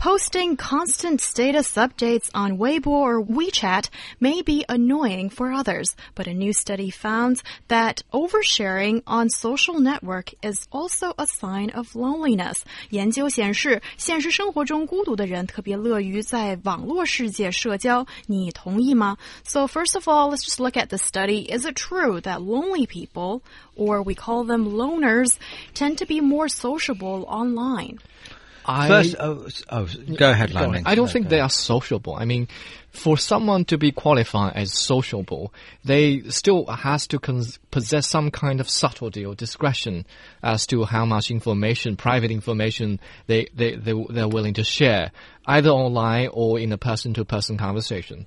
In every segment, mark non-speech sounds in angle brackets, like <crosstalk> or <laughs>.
Posting constant status updates on Weibo or WeChat may be annoying for others, but a new study found that oversharing on social network is also a sign of loneliness. 研究显示，现实生活中孤独的人特别乐于在网络世界社交。你同意吗? So first of all, let's just look at the study. Is it true that lonely people, or we call them loners, tend to be more sociable online? I, First, oh, oh, go ahead, Lanning. I don't No, think they are sociable. I mean, for someone to be qualified as sociable, they still has to possess some kind of subtlety or discretion as to how much information, private information, they, they, they, they're willing to share, either online or in a person-to-person conversation.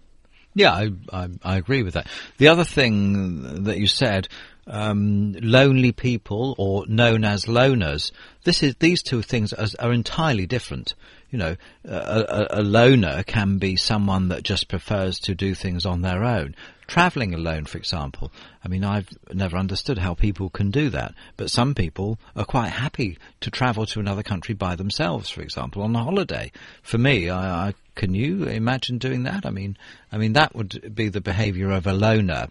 Yeah, I, I, I agree with that. The other thing that you said, um, lonely people or known as loners, this is these two things are, are entirely different. You know, a, a, a loner can be someone that just prefers to do things on their own. Traveling alone, for example. I mean, I've never understood how people can do that, but some people are quite happy to travel to another country by themselves, for example, on a holiday. For me, I, I can you imagine doing that? I mean, I mean that would be the behaviour of a loner.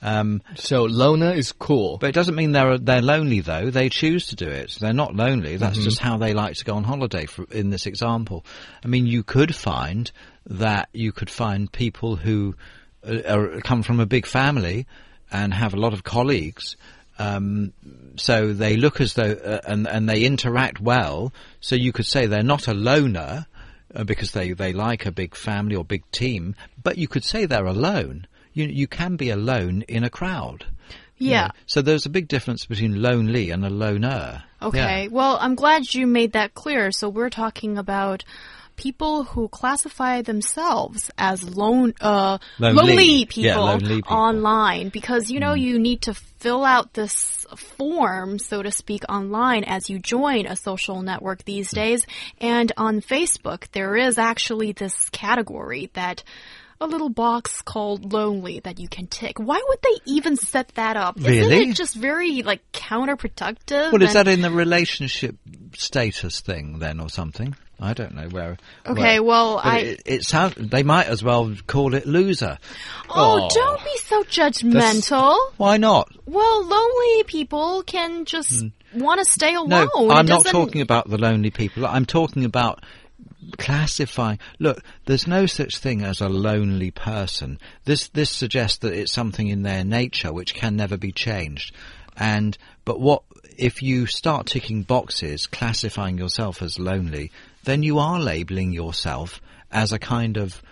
Um, So loner is cool. but it doesn't mean they're they're lonely though. They choose to do it. They're not lonely. That's just how they like to go on holiday. For, in this example, I mean, you could find that you could find people who uh, are, come from a big family and have a lot of colleagues. Um, so they look as though uh, and and they interact well. So you could say they're not a loner uh, because they they like a big family or big team. But you could say they're alone. You you can be alone in a crowd. Yeah. So there's a big difference between lonely and a loner. Okay. Yeah. Well, I'm glad you made that clear. So we're talking about people who classify themselves as lone, uh, Lonely. people, Yeah, lonely people. Mm. online because, you know, you need to fill out this form, so to speak, online as you join a social network these Mm. days. And on Facebook, there is actually this category that a little box called lonely that you can tick. Why would they even set that up? Isn't Really? it just very like counterproductive? Well, is that in the relationship status thing then, or something? I don't know where. Okay, where- well, I- it, it sounds they might as well call it loser. Oh, Oh. don't be so judgmental. Why not? Well, lonely people can just hmm. want to stay alone. No, I'm doesn't- talking about the lonely people. I'm talking about classifying. Look, there's no such thing as a lonely person. This this suggests that it's something in their nature which can never be changed. And but what if you start ticking boxes, classifying yourself as lonely, then you are labeling yourself as a kind of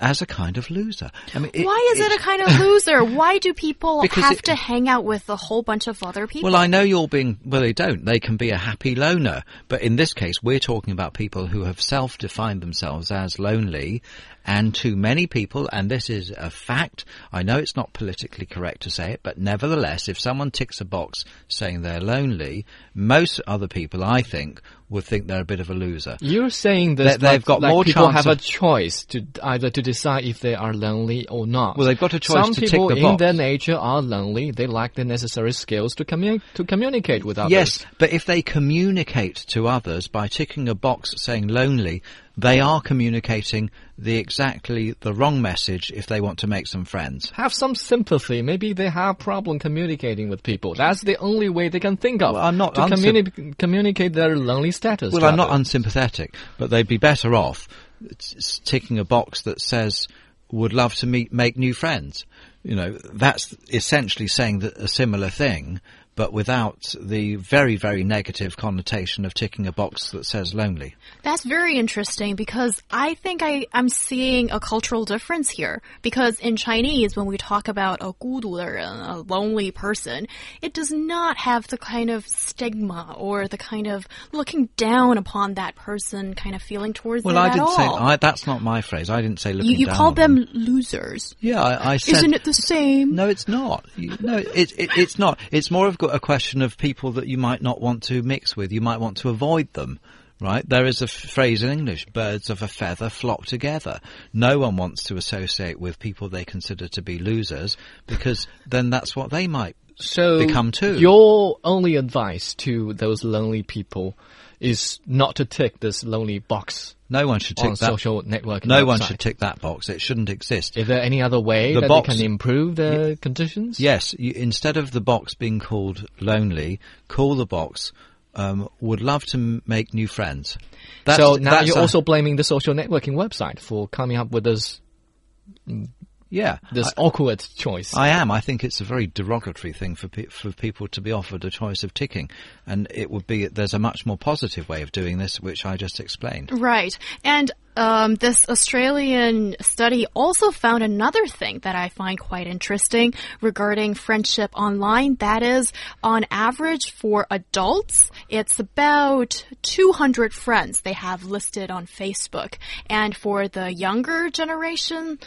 as a kind of loser. I mean, Why is it a kind of <laughs> loser? Why do people <laughs> have it- to hang out with a whole bunch of other people? Well, I know you're being, well, they don't. They can be a happy loner. But in this case, we're talking about people who have self-defined themselves as lonely. And to many people, and this is a fact, I know it's not politically correct to say it, but nevertheless, if someone ticks a box saying they're lonely, most other people, I think, would think they're a bit of a loser. You're saying that They- they've like, got like more people have a choice to either to decide if they are lonely or not. Well, they've got a choice Some to tick people the in their nature are lonely. They lack the necessary skills to commu- to communicate with others. Yes, but if they communicate to others by ticking a box saying lonely, they are communicating the exactly the wrong message if they want to make some friends. Have some sympathy. Maybe they have problem communicating with people. That's the only way they can think of. Well, I'm not to communi- communicate their lonely status. Well, I'm not unsympathetic, but they'd be better off ticking a box that says would love to meet make new friends. You know, that's essentially saying that a similar thing, but without the very very negative connotation of ticking a box that says lonely. That's very interesting because I think I, I'm seeing a cultural difference here. Because in Chinese, when we talk about a 孤独的人, a lonely person, it does not have the kind of stigma or the kind of looking down upon that person kind of feeling towards Well, them I at didn't say all. I, that's not my phrase. I didn't say looking you you down called on them losers. Yeah, I, I said. Isn't it the same? No, it's not. You- No, it, it, it's not. It's more of a question of people that you might not want to mix with. You might want to avoid them. Right? There is a phrase in English, birds of a feather flock together. No one wants to associate with people they consider to be losers because then that's what they might so become too. Your only advice to those lonely people is not to tick this lonely box No one should tick on that. social networking. no one should tick that box. It shouldn't exist. Is there any other way The that box- they can improve their conditions? Yes, you, instead of the box being called lonely, call the box. Um, would love to make new friends. That's, so now you're also blaming the social networking website for coming up with this yeah. this awkward choice. I am. I think it's a very derogatory thing for pe- for people to be offered a choice of ticking, and it would be there's a much more positive way of doing this, which I just explained. Right. And um, this Australian study also found another thing that I find quite interesting regarding friendship online. That is, on average for adults, it's about 200 friends they have listed on Facebook. And for the younger generation,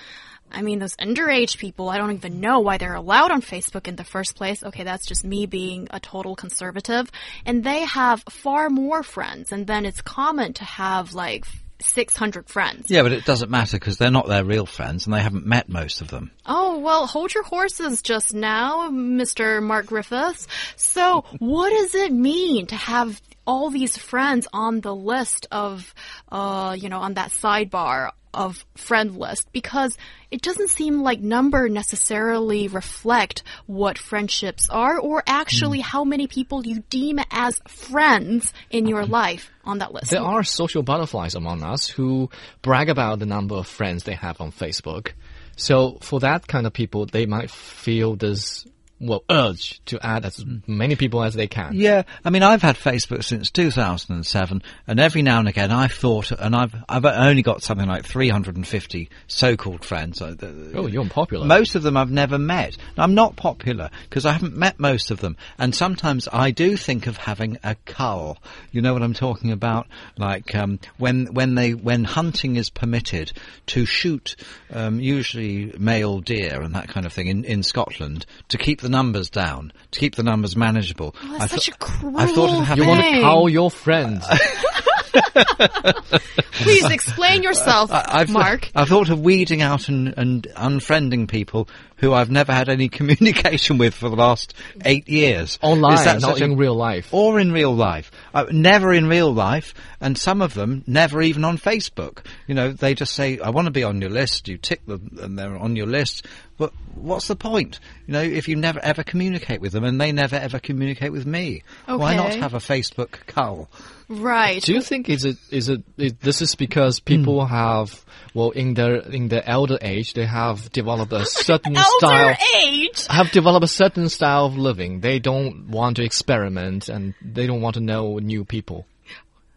I mean, those underage people, I don't even know why they're allowed on Facebook in the first place. Okay, that's just me being a total conservative. And they have far more friends. And then it's common to have like 600 friends. Yeah, but it doesn't matter because they're not their real friends, and they haven't met most of them. Oh, well, hold your horses just now, Mr. Mark Griffiths. So, what does it mean to have all these friends on the list of, uh, you know, on that sidebar of friend list? Because it doesn't seem like number necessarily reflect what friendships are or actually hmm. how many people you deem as friends in your life on that list. There are social butterflies among us who brag about the number of friends they have on Facebook. So for that kind of people, they might feel this well urge to add as many people as they can. Yeah, I mean, I've had Facebook since 2007, and every now and again I've thought, and I've I've only got something like 350 so-called friends. Uh, Oh, you're unpopular. Most of them I've never met. I'm not popular because I haven't met most of them, and sometimes I do think of having a cull. You know what I'm talking about? Like um, when when they when hunting is permitted to shoot, um, usually male deer and that kind of thing in, in Scotland to keep the numbers down, to keep the numbers manageable. Oh, that's I such a thought- I thought of cruel having you want to Dang. call your friends. <laughs> Please explain yourself, I- I've, Mark. I've thought of weeding out and, and unfriending people who I've never had any <laughs> communication with for the last eight years. Online, Is that not such a- in real life. Or in real life. Uh, never in real life, and some of them never even on Facebook. You know, they just say, I want to be on your list, you tick them, and they're on your list. But what's the point? You know, if you never ever communicate with them, and they never ever communicate with me. Why not have a Facebook cull? Right. Do you think is it is it is, this is because people Hmm. have well in their in their elder age they have developed a <laughs> certain Elder style age. have developed a certain style of living. They don't want to experiment and they don't want to know new people.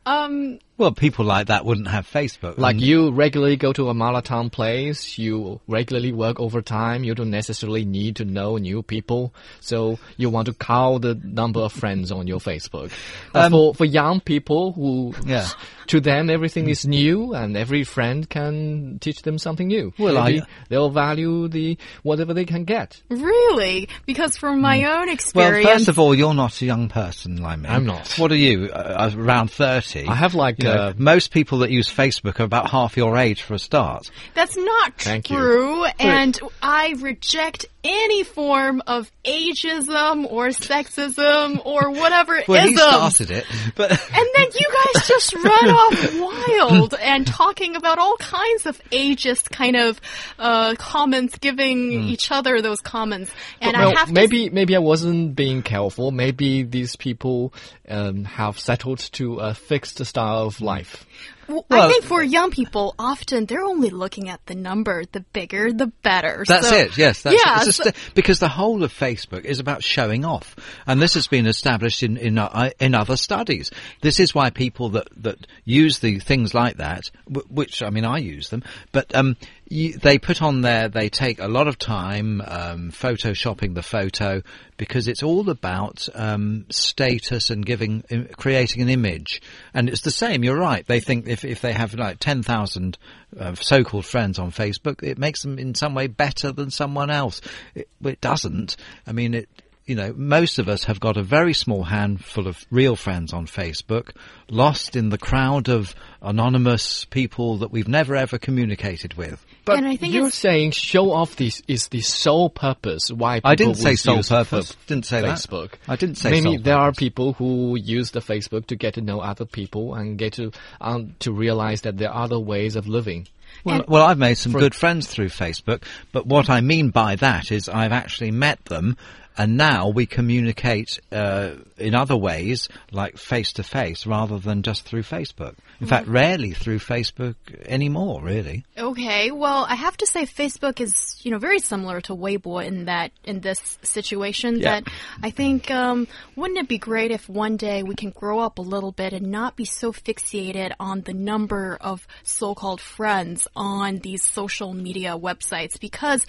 Um, Well, people like that wouldn't have Facebook. Like and- you regularly go to a Malatang place, you regularly work overtime, you don't necessarily need to know new people, so you want to count the number of friends on your Facebook. But for, for young people who, Um, Yeah. to them everything is new and every friend can teach them something new. Well, I- they'll value the, whatever they can get. really? Because from my own experience. Well, first of all, you're not a young person like me. I'm not. What are you? Uh, around 30? I have like, You know, uh, most people that use Facebook are about half your age for a start. that's not Thank you. true. And I reject any form of ageism or sexism or whatever Well, he started it, but <laughs> And then you just run <laughs> off wild and talking about all kinds of ageist kind of uh, comments, giving each other those comments. And well, I have to maybe maybe I wasn't being careful. Maybe these people um, have settled to a fixed style of life. Well, Well- I think for young people, often they're only looking at the number. The bigger, the better. That's So- it. Yes, that's yeah. it. So- st- because the whole of Facebook is about showing off, and this has been established in in, uh, in other studies. This is why people that that use the things like that, w- which I mean, I use them, but um, you, they put on there. They take a lot of time um, photoshopping the photo because it's all about um, status and giving, creating an image. And it's the same. You're right. They think if if they have like ten thousand uh, so-called friends on Facebook, it makes them in some way better than someone else. It, it doesn't. I mean, it you know, most of us have got a very small handful of real friends on Facebook, lost in the crowd of anonymous people that we've never ever communicated with. But And I think you're saying show off this is the sole purpose why people I didn't say sole use purpose. Fa- Didn't say that. Facebook. I didn't say Maybe sole there are people who use the Facebook to get to know other people and get to um, to realize that there are other ways of living. Well, And- well, I've made some good friends through Facebook, but what I mean by that is I've actually met them, and now we communicate uh, in other ways, like face to face, rather than just through Facebook. In fact, rarely through Facebook anymore, really. Okay, well, I have to say Facebook is, you know, very similar to Weibo in that in this situation. Yeah. That I think, um, wouldn't it be great if one day we can grow up a little bit and not be so fixated on the number of so-called friends on these social media websites? Because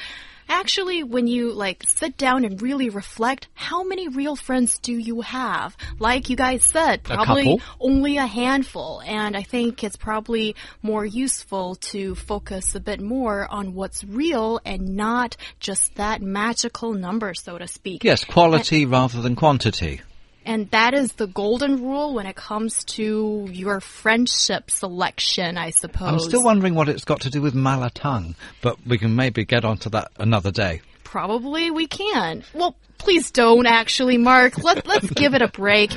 actually, when you like sit down and really reflect, how many real friends do you have? Like you guys said, probably couple? only a handful. And I think it's probably more useful to focus a bit more on what's real and not just that magical number, so to speak. Yes, quality rather than quantity. And that is the golden rule when it comes to your friendship selection, I suppose. I'm still wondering what it's got to do with Malatang, but we can maybe get onto that another day. Probably we can. Well, please don't actually, Mark. Let, let's give it a break.